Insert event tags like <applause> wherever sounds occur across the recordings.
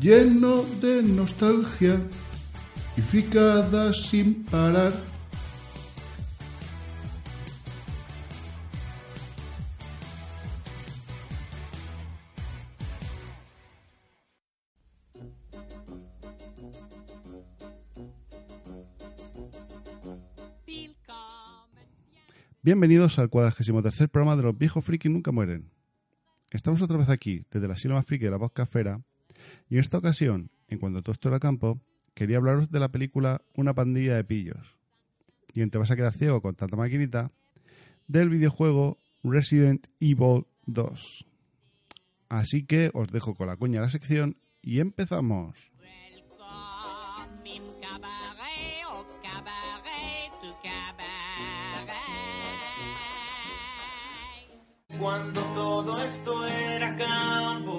lleno de nostalgia y fricadas sin parar. Bienvenidos al cuadragésimo tercer programa de Los viejos frikis nunca mueren. Estamos otra vez aquí, desde la silla más friki de la voz cafera, y en esta ocasión, en cuanto todo esto era campo, quería hablaros de la película Una pandilla de pillos. Y en Te vas a quedar ciego con tanta maquinita, del videojuego Resident Evil 2. Así que os dejo con la cuña de la sección y empezamos. Cuando todo esto era campo,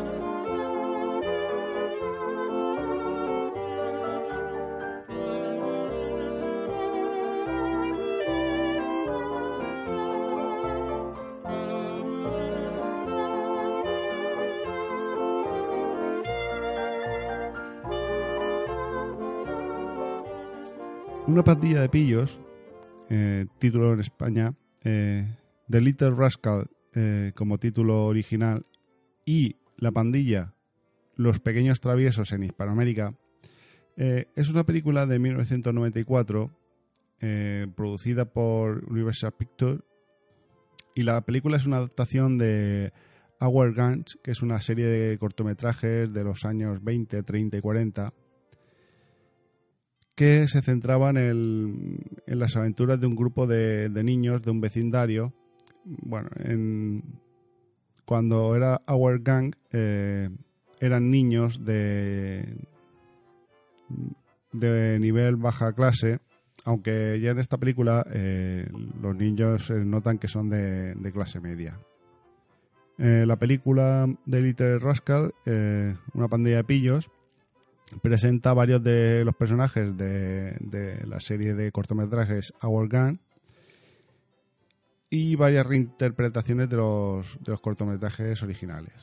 Una pandilla de pillos, eh, título en España, eh, The Little Rascal eh, como título original y La pandilla, Los pequeños traviesos en Hispanoamérica, es una película de 1994 eh, producida por Universal Pictures y la película es una adaptación de Our Guns, que es una serie de cortometrajes de los años 20, 30 y 40 que se centraban en, en las aventuras de un grupo de, de niños de un vecindario. Bueno, en, cuando era Our Gang eh, eran niños de, de nivel baja clase, aunque ya en esta película eh, los niños eh, notan que son de, de clase media. Eh, la película de Little Rascal, una pandilla de pillos, presenta varios de los personajes de, la serie de cortometrajes Our Gun y varias reinterpretaciones de los, cortometrajes originales.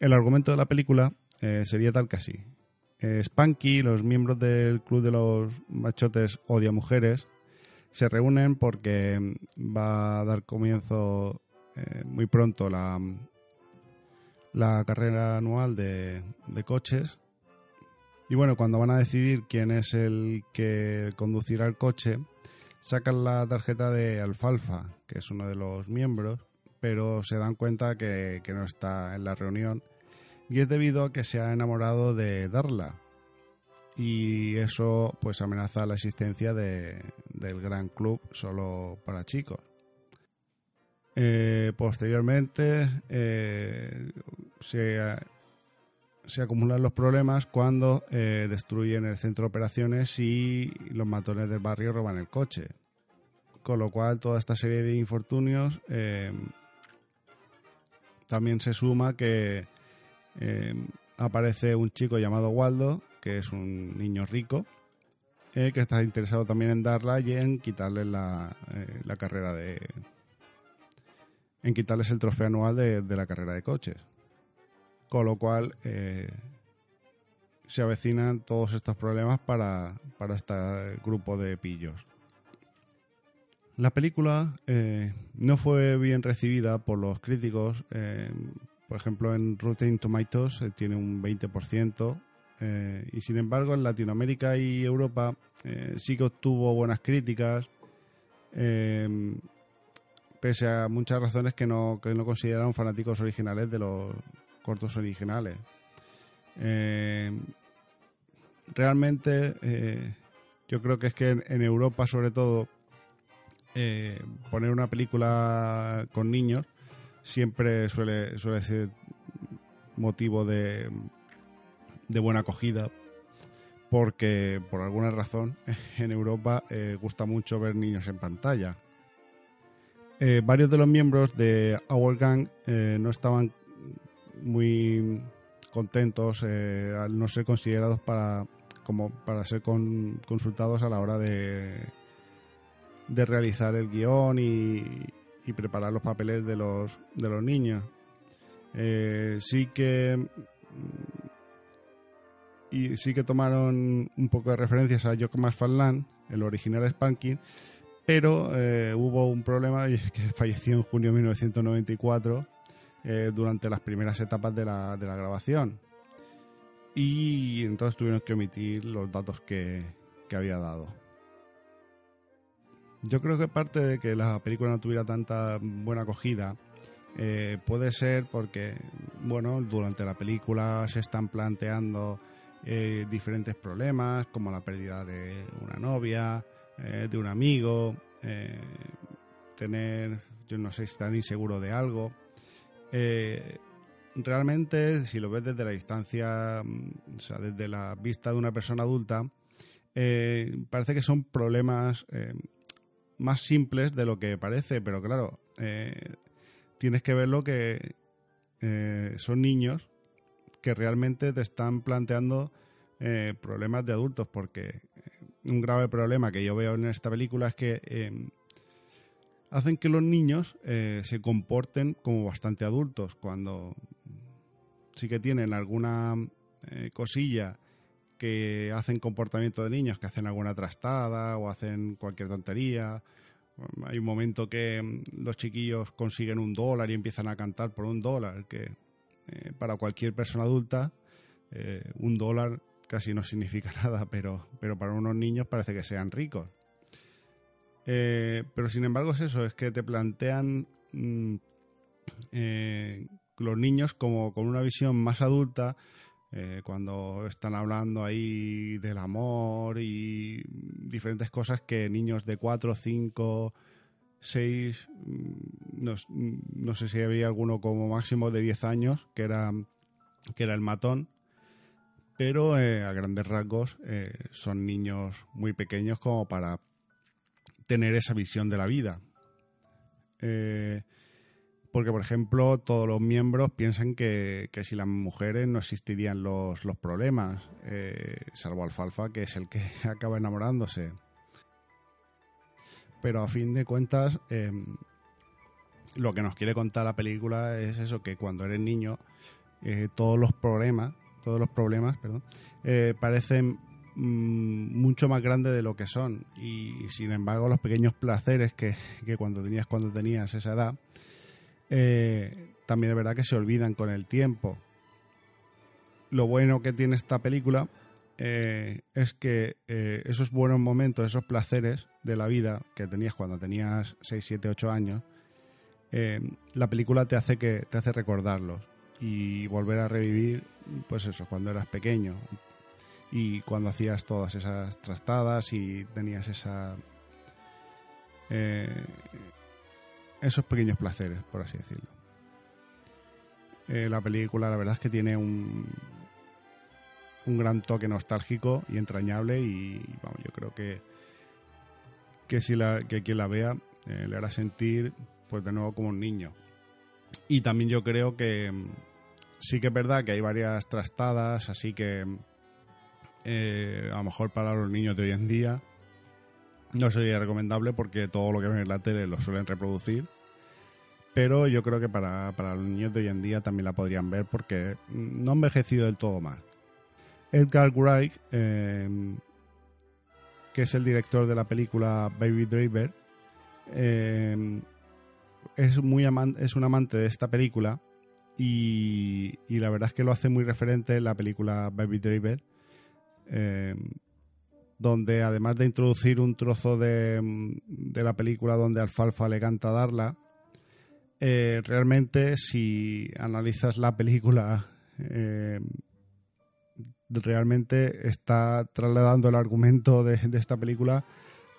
El argumento de la película eh, sería tal que así. Eh, Spanky, los miembros del club de los machotes odia mujeres, se reúnen porque mm, va a dar comienzo eh, muy pronto la, la carrera anual de coches y bueno, cuando van a decidir quién es el que conducirá el coche, sacan la tarjeta de Alfalfa, que es uno de los miembros, pero se dan cuenta que, no está en la reunión. Y es debido a que se ha enamorado de Darla. Y eso pues amenaza la existencia de- del gran club solo para chicos. Eh, posteriormente eh, se se acumulan los problemas cuando eh, destruyen el centro de operaciones y los matones del barrio roban el coche. Con lo cual, toda esta serie de infortunios eh, también se suma que eh, aparece un chico llamado Waldo, que es un niño rico, que está interesado también en darla y en quitarle la, la carrera de. en quitarles el trofeo anual de- de la carrera de coches con lo cual eh, se avecinan todos estos problemas para, para este grupo de pillos. La película eh, no fue bien recibida por los críticos. eh, por ejemplo, en Rotten Tomatoes tiene un 20%. eh, y sin embargo, en Latinoamérica y Europa sí que obtuvo buenas críticas. pese a muchas razones que no, que no consideraron fanáticos originales de los cortos originales. Eh, realmente eh, yo creo que es que en, Europa sobre todo eh, poner una película con niños siempre suele, suele ser motivo de, de buena acogida porque por alguna razón <laughs> en Europa gusta mucho ver niños en pantalla. Varios de los miembros de Our Gang no estaban muy contentos eh, al no ser considerados para como para ser con- consultados a la hora de, de realizar el guion y, preparar los papeles de los, de los niños. Eh, sí que y sí que tomaron un poco de referencias a Jock McFarlane, el original Spanking, pero eh, hubo un problema y es que falleció en junio de 1994 eh, durante las primeras etapas de la, de la grabación. Y entonces tuvieron que omitir los datos que, que había dado. Yo creo que parte de que la película no tuviera tanta buena acogida eh, puede ser porque, bueno, durante la película se están planteando eh, diferentes problemas, como la pérdida de una novia, de un amigo, tener, yo no sé, estar inseguro de algo. Eh, realmente, si lo ves desde la distancia, mm, o sea, desde la vista de una persona adulta, eh, parece que son problemas eh, más simples de lo que parece, pero claro, eh, tienes que verlo que eh, son niños que realmente te están planteando problemas de adultos, porque un grave problema que yo veo en esta película es que hacen que los niños eh, se comporten como bastante adultos, cuando sí que tienen alguna eh, cosilla que hacen comportamiento de niños, que hacen alguna trastada o hacen cualquier tontería. Hay un momento que mm, los chiquillos consiguen un dólar y empiezan a cantar por un dólar, que eh, para cualquier persona adulta eh, un dólar casi no significa <laughs> nada, pero, pero para unos niños parece que sean ricos. Eh, pero sin embargo es eso, es que te plantean mm, eh, los niños como con una visión más adulta eh, cuando están hablando ahí del amor y diferentes cosas que niños de 4, 5, 6, mm, no, sé si había alguno como máximo de 10 años, que era, que era el matón, pero a grandes rasgos son niños muy pequeños como para tener esa visión de la vida. Eh, porque, por ejemplo, todos los miembros piensan que, que sin las mujeres no existirían los, los problemas, eh, salvo Alfalfa, que es el que <laughs> acaba enamorándose. Pero a fin de cuentas, eh, lo que nos quiere contar la película es eso, que cuando eres niño, eh, todos los problemas, todos los problemas, perdón, parecen mucho más grandes de lo que son. Y sin embargo, los pequeños placeres que, que cuando tenías cuando tenías esa edad, eh, también es verdad que se olvidan con el tiempo. Lo bueno que tiene esta película eh, es que eh, esos buenos momentos, esos placeres de la vida que tenías cuando tenías 6, 7, 8 años, la película te hace que te hace recordarlos y volver a revivir, pues eso, cuando eras pequeño y cuando hacías todas esas trastadas y tenías esa eh, esos pequeños placeres, por así decirlo. Eh, la película, la verdad es que tiene un, un gran toque nostálgico y entrañable y vamos, yo creo que que si la que quien la vea eh, le hará sentir pues de nuevo como un niño. Y también yo creo que mm, sí que es verdad que hay varias trastadas, así que eh, a lo mejor para los niños de hoy en día no sería recomendable porque todo lo que ven en la tele lo suelen reproducir. Pero yo creo que para, para los niños de hoy en día también la podrían ver porque no ha envejecido del todo mal. Edgar Wright, eh, que es el director de la película Baby Driver, eh, es, muy es un amante de esta película y, y la verdad es que lo hace muy referente en la película Baby Driver, eh, donde además de introducir un trozo de, de la película donde Alfalfa le canta Darla, eh, realmente si analizas la película, eh, realmente está trasladando el argumento de, esta película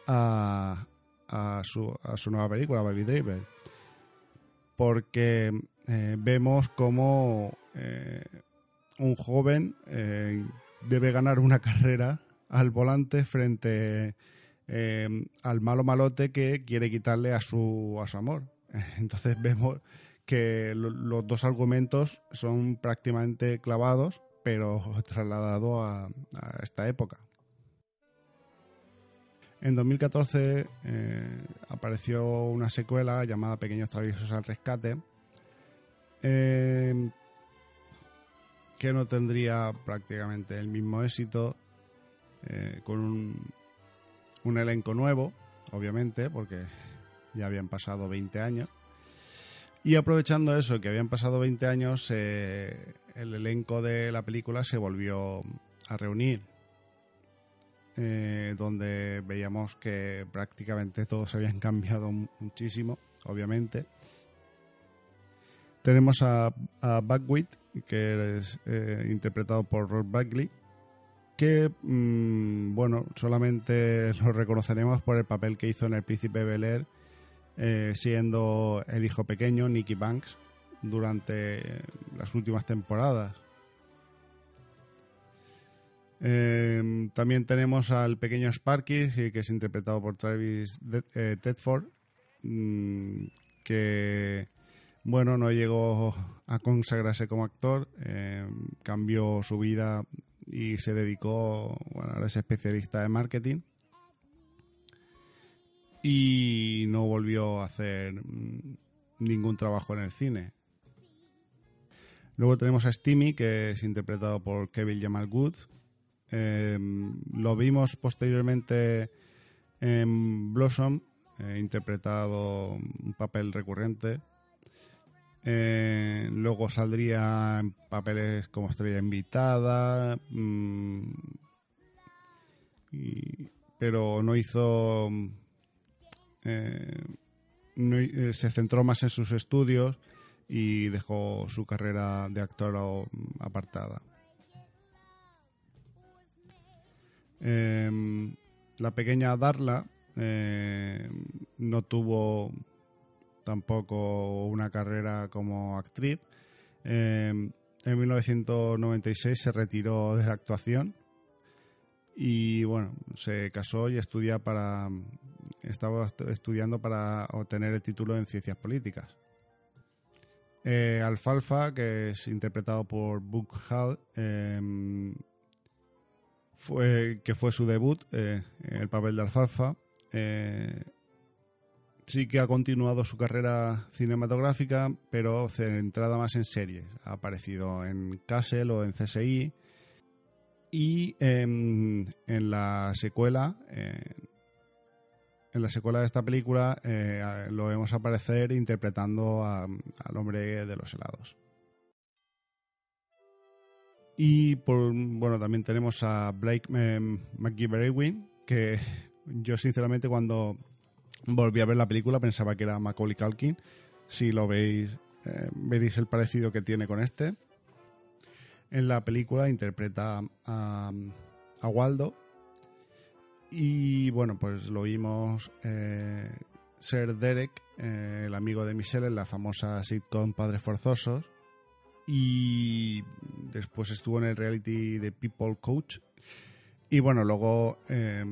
a, a, su, nueva película, Baby Driver. Porque vemos como un joven debe ganar una carrera al volante frente eh, al malo malote que quiere quitarle a su, a su amor. <laughs> Entonces vemos que lo- los dos argumentos son prácticamente clavados, pero trasladados a, a esta época. En 2014 eh, apareció una secuela llamada Pequeños Traviesos al Rescate, eh, que no tendría prácticamente el mismo éxito, eh, con un, elenco nuevo, obviamente, porque ya habían pasado 20 años. Y aprovechando eso, que habían pasado 20 años, eh, el elenco de la película se volvió a reunir, eh, donde veíamos que prácticamente todos habían <laughs> cambiado mu- muchísimo, obviamente. Tenemos a, a que es eh, interpretado por Rob Buckley, que, mm, bueno, solamente <laughs> lo reconoceremos por el papel que hizo en El Príncipe Bel Air, eh, siendo el hijo pequeño, Nicky Banks, durante las últimas temporadas. Eh, también tenemos al pequeño Sparky, que es interpretado por Travis eh, Tedford, mm, que bueno, no llegó a consagrarse como actor, eh, cambió su vida y se dedicó, bueno, ahora es especialista de marketing y no volvió a hacer mm, ningún trabajo en el cine. Luego tenemos a Steamy, que es interpretado por Kevin Jamal Good. Eh, lo vimos posteriormente en Blossom, eh, interpretado un papel recurrente. Eh, luego saldría en papeles como estrella invitada, mm, pero no hizo. eh, eh, se centró más en sus estudios y dejó su carrera de actor o- apartada. Em, la pequeña Darla no tuvo tampoco una carrera como actriz. Em, en 1996 se retiró de la actuación y bueno, se casó y estudia para estaba estu- estudiando para obtener el título en ciencias políticas. Eh, Alfalfa, que es interpretado por Book Hall, em, fue, que fue su debut eh, el papel de Alfalfa. Sí que ha continuado su carrera cinematográfica, pero centrada más en series. Ha aparecido en Castle o en CSI. Y em, en la secuela, eh, en la secuela de esta película, eh, lo vemos aparecer interpretando al hombre de los helados. Y bueno, también tenemos a Blake eh, McGee que yo sinceramente cuando volví a ver la película pensaba que era Macaulay Culkin. Si lo veis, eh, veréis el parecido que tiene con este. En la película interpreta a, a Waldo. Y bueno, pues lo vimos eh, ser Derek, eh, el amigo de Michelle, en la famosa sitcom Padres Forzosos. Y después estuvo en el reality de People Coach. Y bueno, luego eh,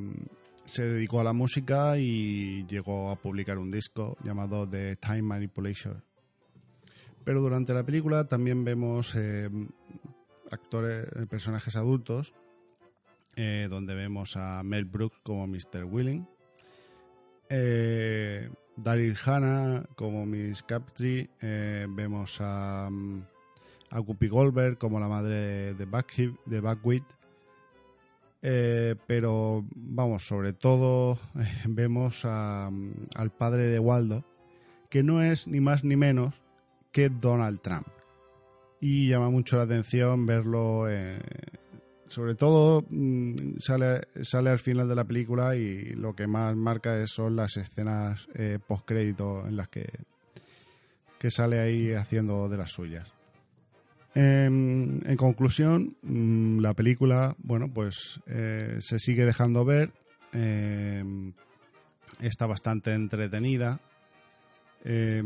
se dedicó a la música y llegó a publicar un disco llamado The Time Manipulation. Pero durante la película también vemos eh, actores, eh, personajes adultos, eh, donde vemos a Mel Brooks como Mr. Willing, Daryl Hannah como Miss Captree, vemos a, mm, a Whoopi Goldberg como la madre de Buckwheat, eh, pero vamos, sobre todo <laughs> vemos a, al padre de Waldo, que no es ni más ni menos que Donald Trump. Y llama mucho la atención verlo, eh, sobre todo mm, sale, sale al final de la película y lo que más marca son las escenas eh, post-crédito en las que que sale ahí haciendo de las suyas. En, en conclusión, mm, la película, bueno, pues eh, se sigue dejando ver, eh, está bastante entretenida. Eh,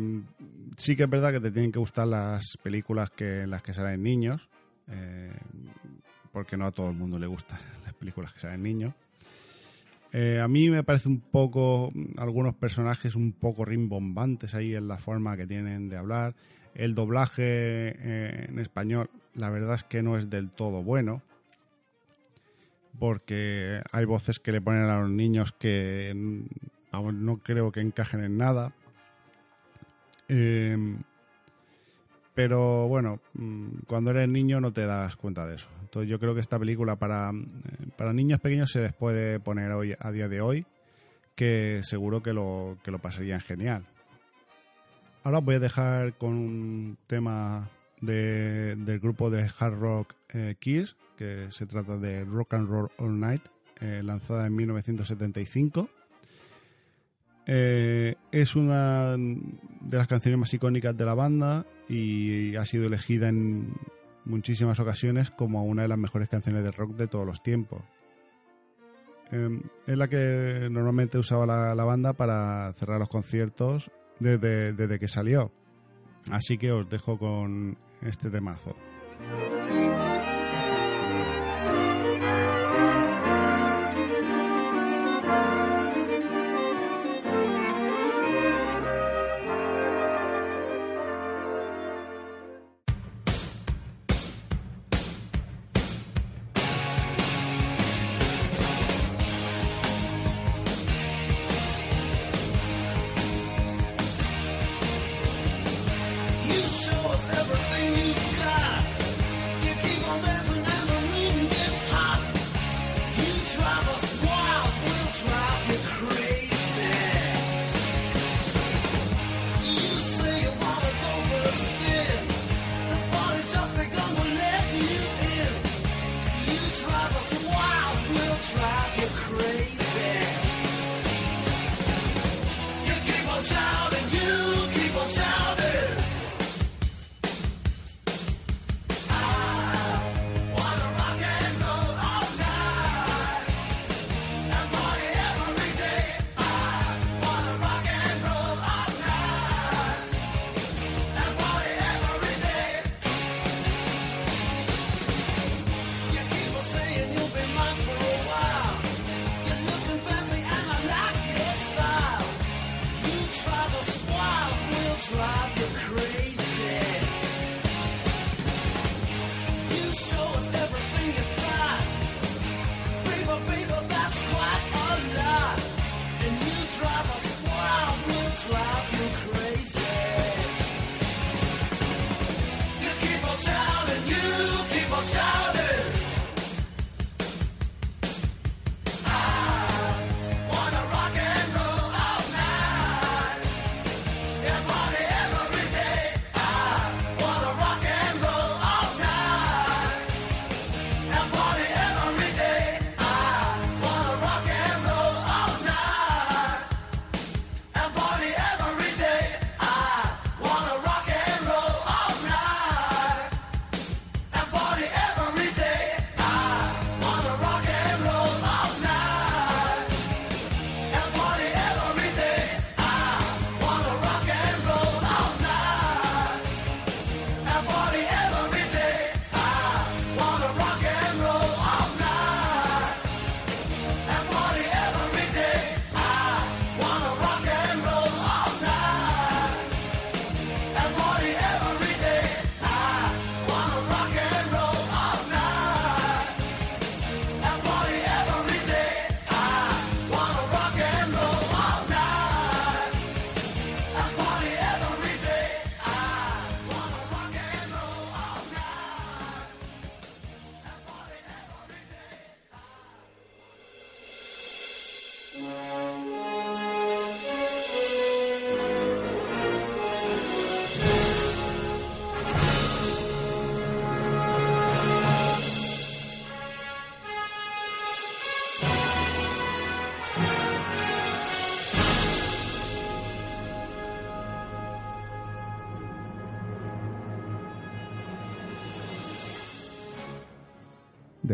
sí que es verdad que te tienen que gustar las películas que, en las que salen niños, porque no a todo el mundo le gustan <laughs> las películas que salen niños. Eh, a mí me parece un poco, algunos personajes un poco rimbombantes ahí en la forma que tienen de hablar. El doblaje eh, en español, la verdad es que no es del todo bueno, porque hay voces que le ponen a los niños que vamos, no creo que encajen en nada. Eh, pero bueno, mm, cuando eres niño no te das cuenta de eso. Entonces yo creo que esta película para, eh, para niños pequeños se les puede poner hoy a día de hoy, que seguro que lo, que lo pasarían genial. Ahora os voy a dejar con un tema de- del grupo de hard rock eh, Kiss, que se trata de Rock and Roll All Night, eh, lanzada en 1975. Eh, es una de las canciones más icónicas de la banda y ha sido elegida en muchísimas ocasiones como una de las mejores canciones de rock de todos los tiempos. Eh, es la que normalmente usaba la banda para cerrar los conciertos desde, desde que salió. Así que os dejo con este temazo.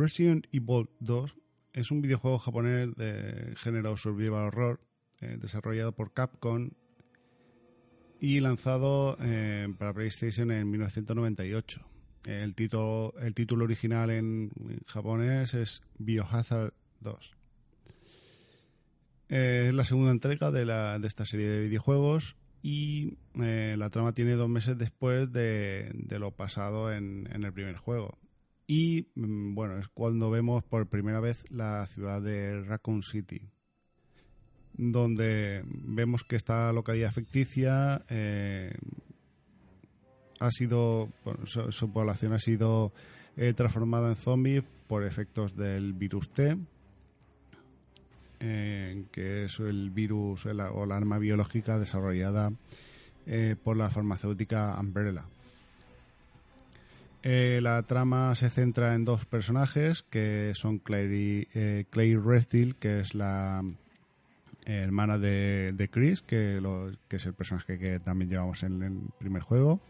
Resident Evil 2 es un videojuego japonés de género survival horror eh, desarrollado por Capcom y lanzado eh, para PlayStation en 1998. El título, el título original en japonés es Biohazard 2. Eh, es la segunda entrega de, la, de esta serie de videojuegos y la trama tiene dos meses después de, de lo pasado en, en el primer juego. Y mm, bueno, es cuando vemos por primera vez la ciudad de Raccoon City, donde vemos que esta localidad ficticia eh, ha sido, su, población ha sido eh, transformada en zombies por efectos del virus T, eh, que es el virus o la arma biológica desarrollada por la farmacéutica Umbrella. Eh, la trama se centra en dos personajes que son Clary, eh, Clay Redfield, que es la eh, hermana de, de Chris, que, es el personaje que también llevamos en el primer juego.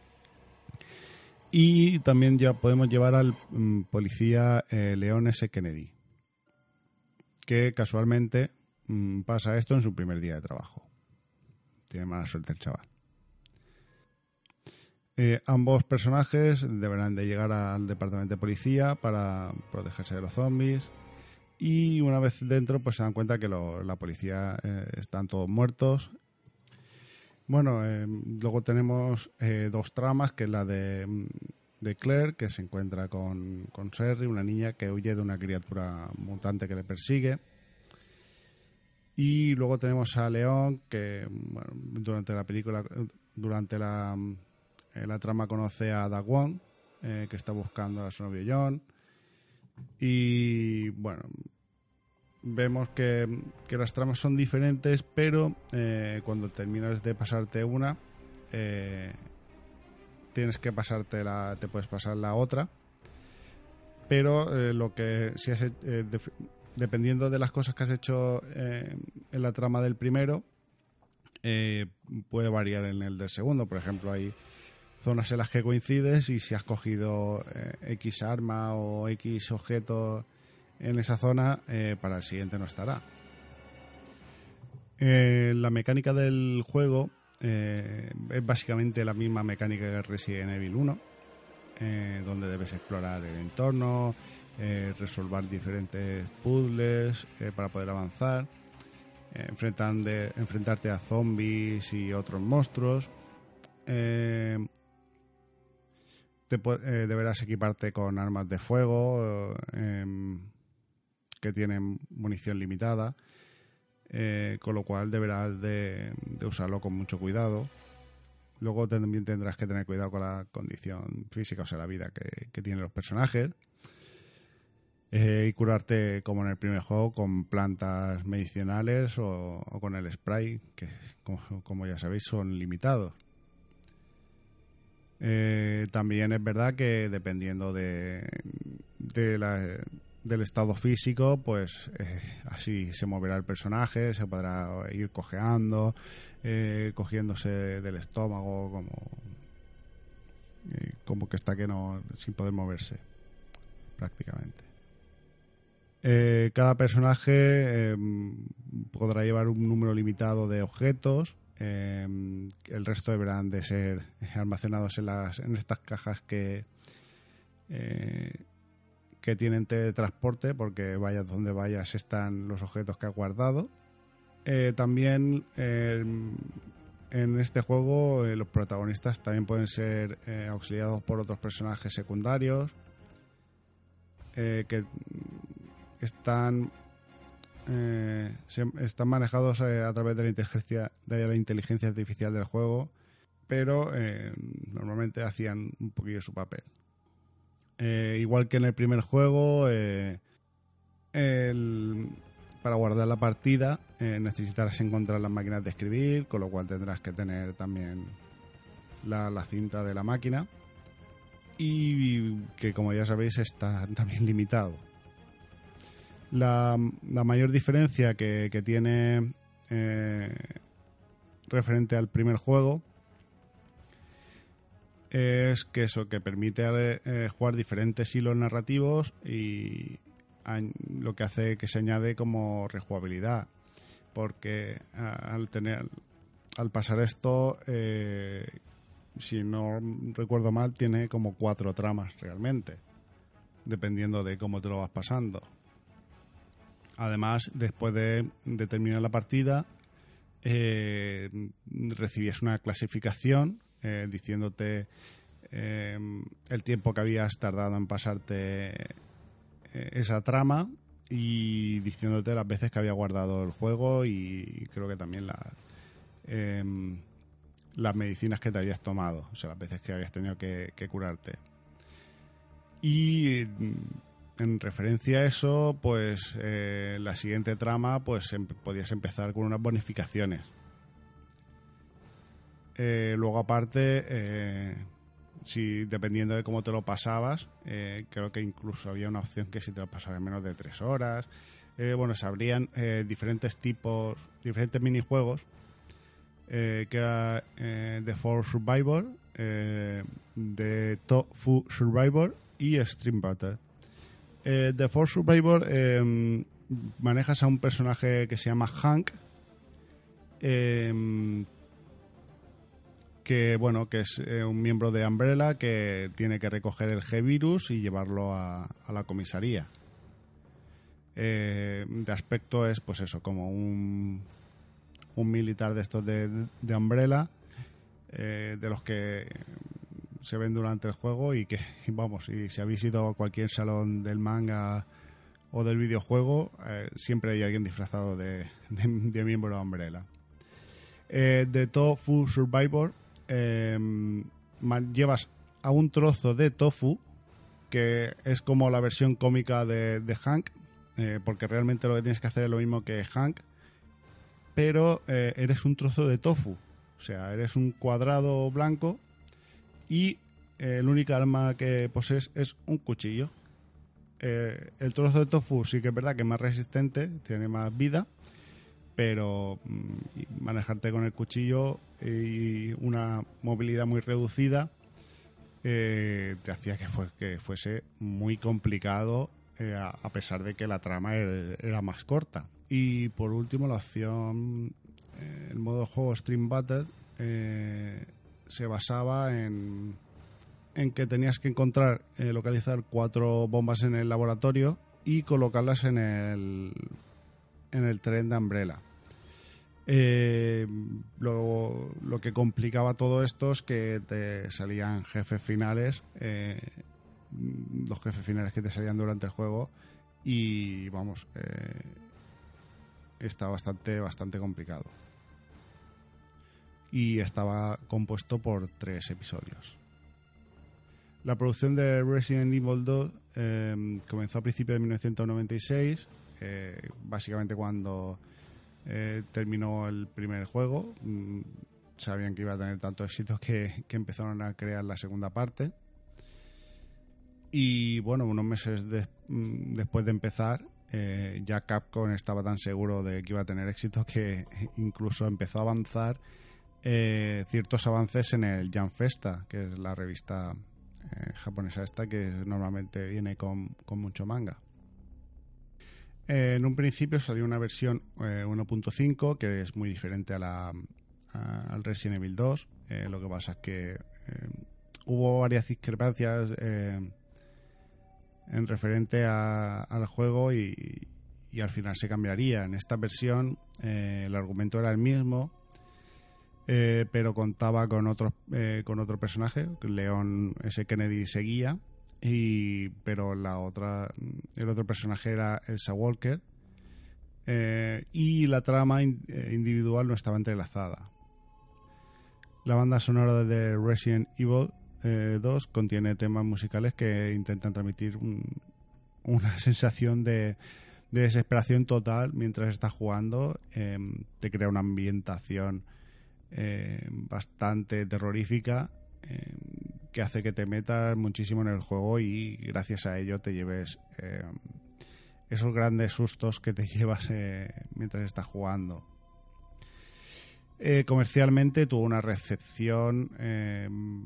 Y también ya podemos llevar al mm, policía eh, Leon S. Kennedy, que casualmente mm, pasa esto en su primer día de trabajo. Tiene mala suerte el chaval. Eh, ambos personajes deberán de llegar al departamento de policía para protegerse de los zombies y una vez dentro pues se dan cuenta que la policía eh, están todos muertos. Bueno, eh, luego tenemos eh, dos tramas, que la de, mm, de Claire, que se encuentra con, con Sherry, una niña que huye de una criatura mutante que le persigue. Y luego tenemos a León, que bueno, durante la película, durante la, eh, la trama conoce a Dagwon, eh, que está buscando a su novio John. Y bueno, vemos que, que las tramas son diferentes, pero eh, cuando terminas de pasarte una, tienes que pasarte la, te puedes pasar la otra. Pero lo que si has, dependiendo de las cosas que has hecho en la trama del primero, eh, puede variar en el del segundo. Por ejemplo, hay zonas en las que coincides y si has cogido eh, X arma o X objeto en esa zona, eh, para el siguiente no estará. Eh, la mecánica del juego es básicamente la misma mecánica que Resident Evil 1, eh, donde debes explorar el entorno, resolver diferentes puzzles para poder avanzar, enfrentarte a zombies y otros monstruos. Te eh, deberás equiparte con armas de fuego em, que tienen munición limitada, eh, con lo cual deberás de, usarlo con mucho cuidado. Luego también tendrás que tener cuidado con la condición física, o sea, la vida que, tienen los personajes. Eh, y curarte, como en el primer juego, con plantas medicinales o, con el spray, que como ya sabéis son limitados. Eh, también es verdad que dependiendo de, del estado físico, pues eh, así se moverá el personaje, se podrá ir cojeando, eh, cogiéndose del estómago, como, como que está que no sin poder moverse prácticamente. Cada personaje podrá llevar un número limitado de objetos. Eh, el resto deberán de ser almacenados en, las, en estas cajas que, eh, que tienen teletransporte, porque vayas donde vayas están los objetos que has guardado. Eh, también eh, en este juego eh, los protagonistas también pueden ser eh, auxiliados por otros personajes secundarios que están eh, están manejados eh, a través de la inteligencia de la inteligencia artificial del juego pero eh, normalmente hacían un poquillo su papel igual que en el primer juego para guardar la partida necesitarás encontrar las máquinas de escribir, con lo cual tendrás que tener también la cinta de la máquina y que como ya sabéis está <laughs> también limitado. La, la mayor diferencia que, que tiene eh, referente al primer juego es que eso, que permite eh, jugar diferentes hilos narrativos y lo que hace que se añade como rejugabilidad. Porque al tener al pasar esto, eh, si no recuerdo mal, tiene como cuatro tramas realmente, dependiendo de cómo te lo vas pasando. Además, después de, terminar la partida, eh, recibías una clasificación eh, diciéndote eh, el tiempo que habías tardado en pasarte eh, esa trama y diciéndote las veces que había guardado el juego y creo que también em, las medicinas que te habías tomado, o sea, las veces que habías tenido que, que curarte. Y en referencia a eso, pues eh, la siguiente trama, pues em- podías empezar con unas bonificaciones. Eh, luego aparte, eh, si dependiendo de cómo te lo pasabas, creo que incluso había una opción que si te lo pasabas en menos de tres horas. bueno, se abrían diferentes tipos, diferentes minijuegos, que era The Four Survivor, The Tofu Survivor y Stream Battle. Eh, The Four Survivor eh, manejas a un personaje que se llama Hank, eh, que bueno que es eh, un miembro de Umbrella que tiene que recoger el G-Virus y llevarlo a, a la comisaría. Eh, de aspecto es pues eso, como un, un militar de estos de, de Umbrella, eh, de los que se ven durante el juego y que, <laughs> vamos, y si habéis ido a cualquier salón del manga o del videojuego, eh, siempre hay alguien disfrazado de, <laughs> de, de miembro de Umbrella. Eh, de Tofu Survivor, ma- llevas a un trozo de tofu, que es como la versión cómica de, de Hank, eh, porque realmente lo que tienes que hacer es lo mismo que Hank, pero eh, eres un trozo de tofu. O sea, eres un cuadrado blanco y eh, el único arma que posees es un cuchillo. Eh, el trozo de tofu sí que es verdad que es más resistente, tiene más vida, pero mm, manejarte con el cuchillo y una movilidad muy reducida eh, te hacía que, fue- que fuese muy complicado a, pesar de que la trama era, era más corta. Y por último la opción, el modo juego Stream Battle se basaba en, en que tenías que encontrar, eh, localizar cuatro bombas en el laboratorio y colocarlas en el, en el tren de Umbrella. Eh, lo, que complicaba todo esto es que te salían jefes finales, eh, los jefes finales que te salían durante el juego y vamos, eh, está bastante, bastante complicado. Y estaba compuesto por tres episodios. La producción de Resident Evil 2 eh, comenzó a principios de 1996, eh, básicamente cuando eh, terminó el primer juego. Mm, sabían que iba a tener tanto éxito que, empezaron a crear la segunda parte. Y bueno, unos meses mm, después de empezar, eh, ya Capcom estaba tan seguro de que iba a tener éxito que <laughs> incluso empezó a avanzar eh, ciertos avances en el Jam Festa, que es la revista eh, japonesa esta que normalmente viene con, con mucho manga. Eh, en un principio salió una versión eh, 1.5 que es muy diferente a la, al Resident Evil 2. Eh, lo que pasa es que eh, hubo varias discrepancias eh, en referente al juego y, al final se cambiaría. En esta versión eh, el argumento era el mismo, eh, pero contaba con otro, eh, con otro personaje, León S. Kennedy seguía, y, pero la otra, el otro personaje era Elsa Walker, eh, y la trama in- individual no estaba entrelazada. La banda sonora de Resident Evil eh, 2 contiene temas musicales que intentan transmitir un- una <laughs> sensación de, de desesperación total mientras estás jugando. eh, te crea una ambientación eh, bastante terrorífica eh, que hace que te metas muchísimo en el juego y gracias a ello te lleves eh, esos grandes sustos que te <laughs> llevas mientras estás jugando. Comercialmente tuvo una recepción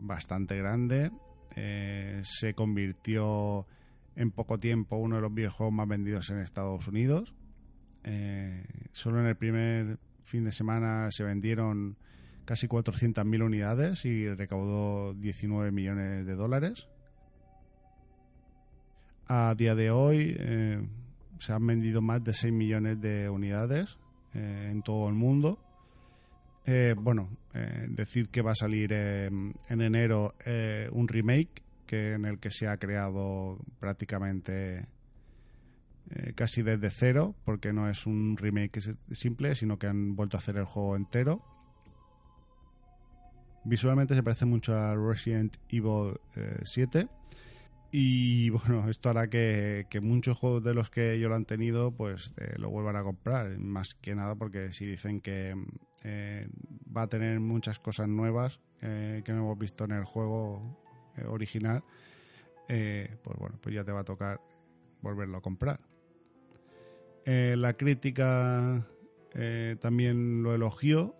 bastante grande. Se convirtió en poco tiempo uno de los videojuegos más vendidos en Estados Unidos. Solo en el primer fin de semana se vendieron casi 400.000 unidades y recaudó 19 millones de dólares. A día de hoy eh, se han vendido más de 6 millones de unidades eh, en todo el mundo. Eh, bueno, decir que va a salir eh, en enero un remake que en el que se ha creado prácticamente casi desde cero, porque no es un remake simple, sino que han vuelto a hacer el juego entero. Visualmente se parece mucho a Resident Evil eh, 7. Y bueno, esto hará que, muchos juegos de los que yo lo han tenido, pues eh, lo vuelvan a comprar. Más que nada porque si dicen que eh, va a tener muchas cosas nuevas eh, que no hemos visto en el juego eh, original, eh, pues bueno, pues ya te va a tocar volverlo a comprar. Eh, la crítica eh, también lo elogió.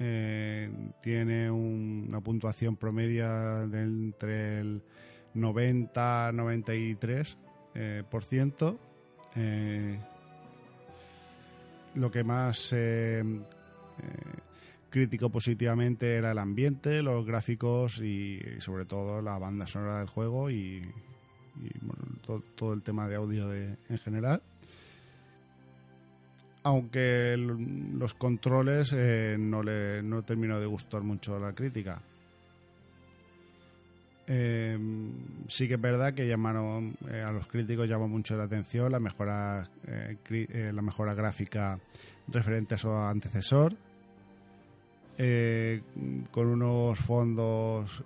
Eh, tiene un- una puntuación promedia de entre el 90-93%. Eh, por ciento. Eh, lo que más eh, criticó positivamente era el ambiente, los gráficos y, sobre todo la banda sonora del juego y, bueno, to- todo el tema de audio en general. Aunque los controles eh, no le no terminó de gustar mucho la crítica. Eh, sí que es verdad que llamaron eh, a los críticos llamó mucho la atención la mejora eh, la mejora gráfica referente a su antecesor con unos fondos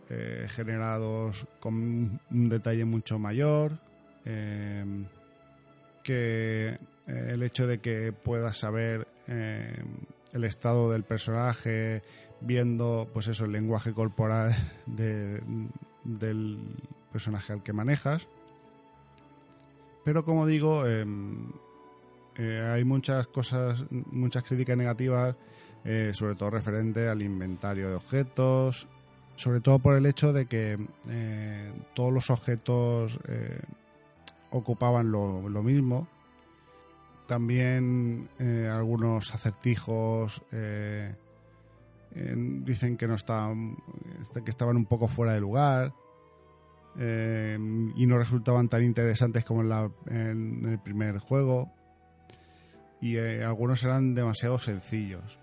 generados con un detalle mucho mayor eh, que eh, el hecho de que puedas saber eh, el estado del personaje viendo pues eso el lenguaje corporal <laughs> de- del personaje al que manejas. Pero como digo em, eh, hay muchas cosas muchas críticas negativas sobre todo referente al inventario de objetos sobre todo por el hecho de que todos los objetos ocupaban lo mismo también eh, algunos acertijos eh, dicen que no estaban este, que estaban un poco fuera de lugar eh, y no resultaban tan interesantes como en, el primer juego. Y algunos eran demasiado sencillos.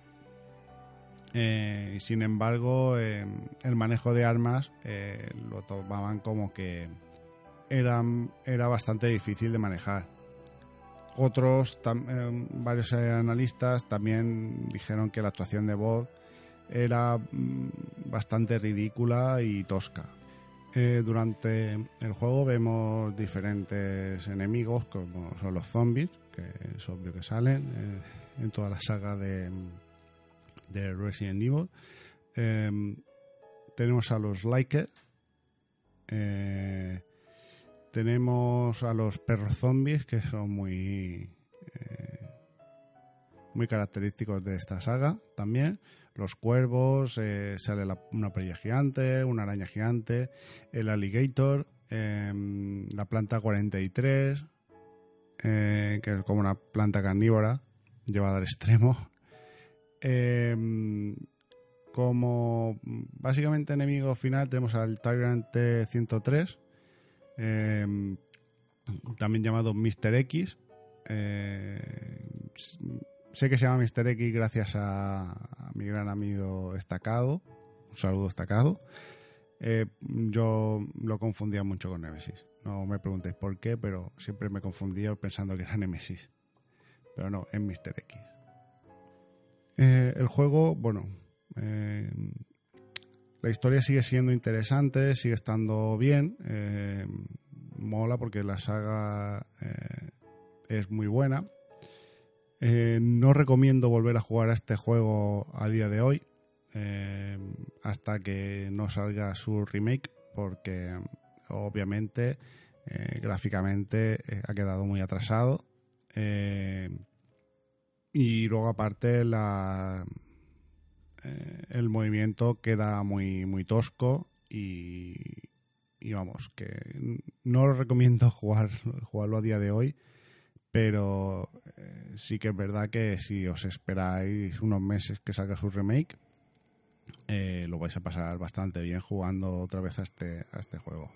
Sin embargo el manejo de armas lo tomaban como que era bastante difícil de manejar otros, eh, varios eh, analistas también dijeron que la actuación de voz era mm, bastante ridícula y tosca. Eh, durante el juego vemos diferentes enemigos, como son los zombies, que es obvio que salen eh, en toda la saga de, de Resident Evil. Eh, tenemos a los Liker, eh, tenemos a los perros zombies, que son muy, eh, muy característicos de esta saga también. los cuervos, eh, sale una perilla gigante, una araña gigante, el alligator, em, la planta 43, eh, que es como una planta carnívora llevada al extremo. Em, como básicamente enemigo final tenemos al Tyrant T-103, em, también llamado Mr. X. Eh, sé que se llama Mr. X gracias a, mi gran amigo Estacado. Un saludo Estacado. Eh, yo lo confundía mucho con Nemesis. No me preguntéis por qué, pero siempre me confundía pensando que era Nemesis. Pero no, es Mr. X. Eh, el juego, bueno, la historia sigue siendo interesante, sigue estando bien. eh, mola porque la saga eh, es muy buena. Eh, no recomiendo volver a jugar a este juego a día de hoy hasta que no salga su remake porque obviamente gráficamente ha quedado muy atrasado y luego aparte la eh, el movimiento queda muy muy tosco y, vamos que no lo recomiendo <laughs> jugar jugarlo a día de hoy pero eh, sí que es verdad que si os esperáis unos meses que salga su remake eh, lo vais a pasar bastante bien jugando otra vez a este a este juego.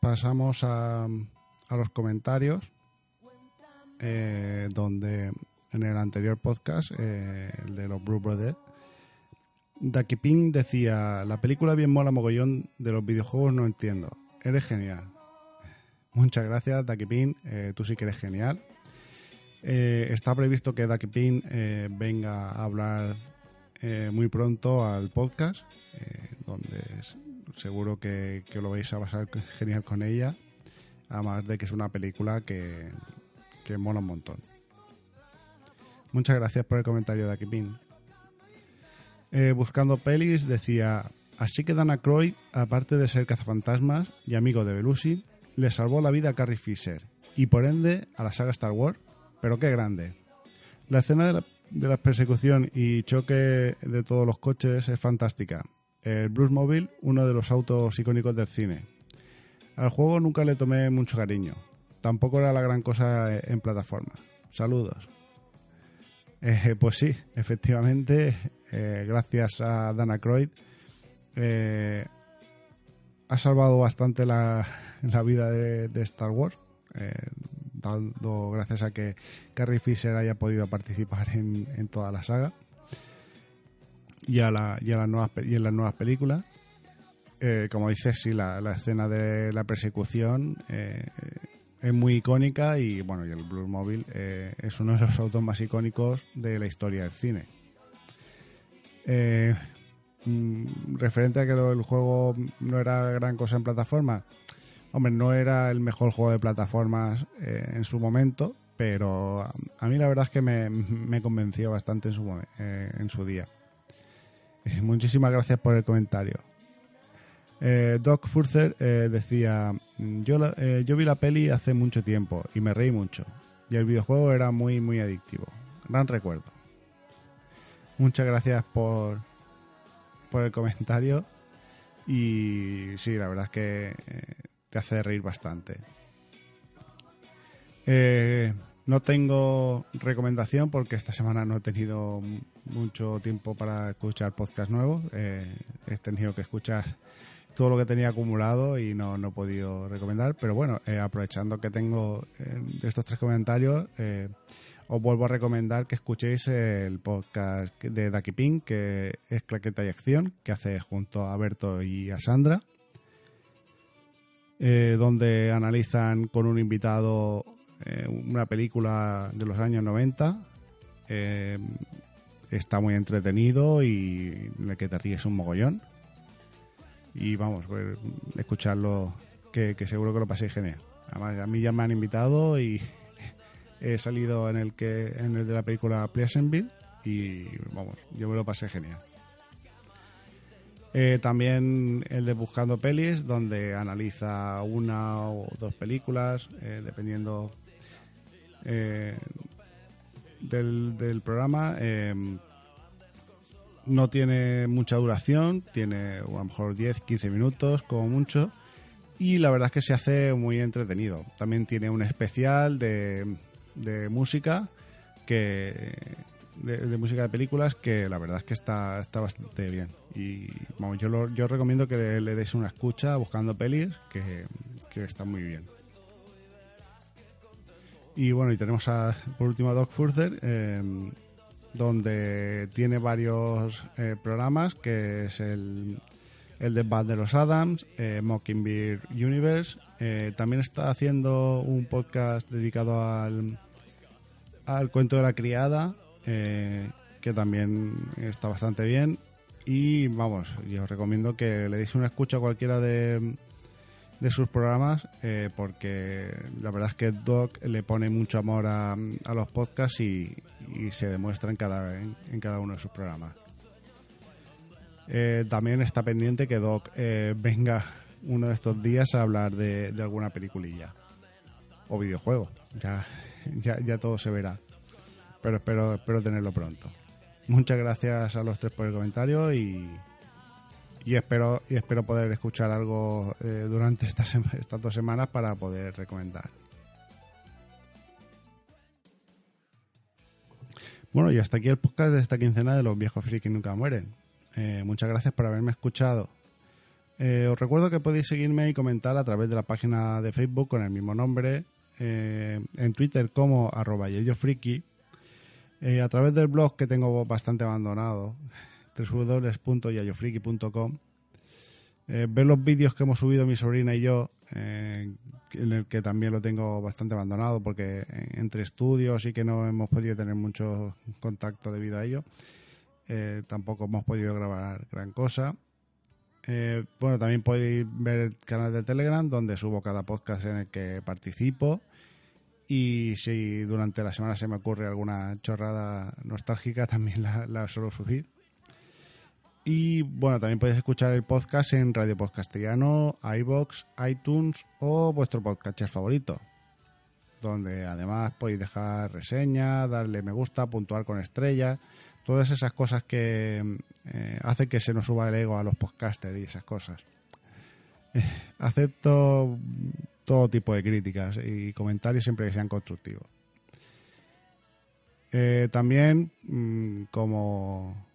Pasamos a los comentarios eh, donde en el anterior podcast eh, el de los Blue Brothers Ducky Ping decía la película bien mola mogollón de los videojuegos no entiendo. Eres genial muchas gracias Ducky Ping eh, tú sí que eres genial. Está previsto que Ducky Ping eh, venga a hablar muy pronto al podcast donde seguro que, que lo vais a pasar genial con ella además de que es una película que, que mola un montón. Muchas gracias por el comentario de Akipin. Eh, buscando pelis decía así que Dana Croyd aparte de ser cazafantasmas y amigo de Belushi le salvó la vida a Carrie Fisher y por ende a la saga Star Wars. Pero qué grande. La escena de la, de la persecución y choque de todos los coches es fantástica. El Blues Mobile, uno de los autos icónicos del cine. Al juego nunca le tomé mucho cariño. Tampoco era la gran cosa eh, en plataforma. Saludos. Eh, pues sí, efectivamente, eh, gracias a Dana Croyd, eh, ha salvado bastante la, la vida de, de Star Wars, eh, dando gracias a que Carrie Fisher haya podido participar en, en toda la saga y a, la, y a las, nuevas, y en las nuevas películas. Como dices, sí, la, la escena de la persecución es muy icónica y bueno, y el Blues Mobile eh, es uno de los autos más icónicos de la historia del cine. Eh, mm, referente a que el juego no era gran cosa en plataformas, hombre, no era el mejor juego de plataformas eh, en su momento, pero a, mí la verdad es que me, <laughs> me convenció bastante en su, eh, en su día. Muchísimas gracias por el comentario. Eh, Doc Further eh, decía, yo, la- eh, yo vi la peli hace mucho tiempo y me reí mucho. Y el videojuego era muy, muy adictivo. Gran recuerdo. Muchas gracias por, por el comentario. Y sí, la verdad es que eh, te hace reír bastante. Eh, no tengo recomendación porque esta semana no he tenido mucho tiempo para escuchar podcast nuevos. He tenido que escuchar todo lo que tenía acumulado y no, no he podido recomendar. Pero bueno, eh, aprovechando que tengo eh, estos tres comentarios, eh, os vuelvo a recomendar que escuchéis el podcast de Ducky Pink, que es Claqueta y Acción, que hace junto a Berto y a Sandra, eh, donde analizan con un invitado eh, una película de los años 90. Eh, está muy entretenido y en el que te ríes un mogollón. Y vamos, pues, escucharlo, que, seguro que lo paséis genial. Además, a mí ya me han invitado y he salido en el que en el de la película Pleasantville y vamos, yo me lo pasé genial. Eh, también el de Buscando Pelis, donde analiza una o dos películas, eh, dependiendo eh, del, del programa. No tiene mucha duración, tiene a lo mejor 10-15 minutos como mucho. Y la verdad es que se hace muy entretenido. También tiene un especial de, de música que de, música de películas que la verdad es que está, está bastante bien. Y vamos, yo, lo- yo recomiendo que le, le deis una escucha buscando pelis que, que está muy bien. Y bueno, y tenemos a, por último a Doc Further, eh, donde tiene varios eh, programas, que es el, el de los Adams, eh, Mockingbird Universe. eh, también está haciendo un podcast dedicado al, al cuento de la criada, eh, que también está bastante bien. Y vamos, yo os recomiendo que le deis una escucha a cualquiera de, de sus programas, eh, porque la verdad es que Doc le pone mucho amor a, a los podcasts y, y se demuestra en cada, en, en cada uno de sus programas. Eh, también está pendiente que Doc eh, venga uno de estos días a hablar de, de alguna peliculilla o videojuego. Ya, ya, ya todo se verá. Pero espero, espero tenerlo pronto. Muchas gracias a los tres por el comentario y, y espero y espero poder escuchar algo eh, durante estas, estas dos semanas para poder recomendar. Bueno, y hasta aquí el podcast de esta quincena de los viejos frikis nunca mueren. Eh, muchas gracias por haberme escuchado. Eh, os recuerdo que podéis seguirme y comentar a través de la página de Facebook con el mismo nombre, en Twitter como arroba yeyofriki, a través del blog que tengo bastante abandonado, www.yayofriki.com, eh, ver los vídeos que hemos subido mi sobrina y yo, eh, en el que también lo tengo bastante abandonado porque entre estudios y que no hemos podido tener mucho contacto debido a ello, eh, tampoco hemos podido grabar gran cosa. Eh, bueno, también podéis ver el canal de Telegram donde subo cada podcast en el que participo. Y si durante la semana se me ocurre alguna chorrada nostálgica, <laughs> también la suelo subir. Y bueno, también podéis escuchar el podcast en Radio Podcastellano, iBox, iTunes o vuestro podcatcher favorito. Donde además podéis dejar reseña, darle me gusta, puntuar con estrellas, todas esas cosas que eh, hacen que se nos suba el ego a los podcasters y esas cosas. <laughs> Acepto todo tipo de críticas y comentarios siempre que sean constructivos. Eh, también, mm, como,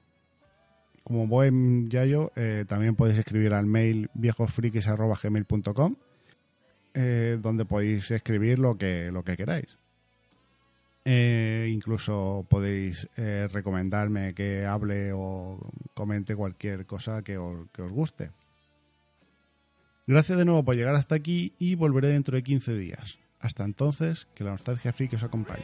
como buen yayo, eh, también podéis escribir al mail viejosfrikis.gmail.com eh, donde podéis escribir lo que, lo que queráis. Eh, incluso podéis eh, recomendarme que hable o comente cualquier cosa que os, que os guste. Gracias de nuevo por llegar hasta aquí y volveré dentro de 15 días. Hasta entonces, que la nostalgia friki os acompañe.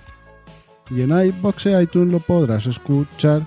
Y en iBox e iTunes lo podrás escuchar.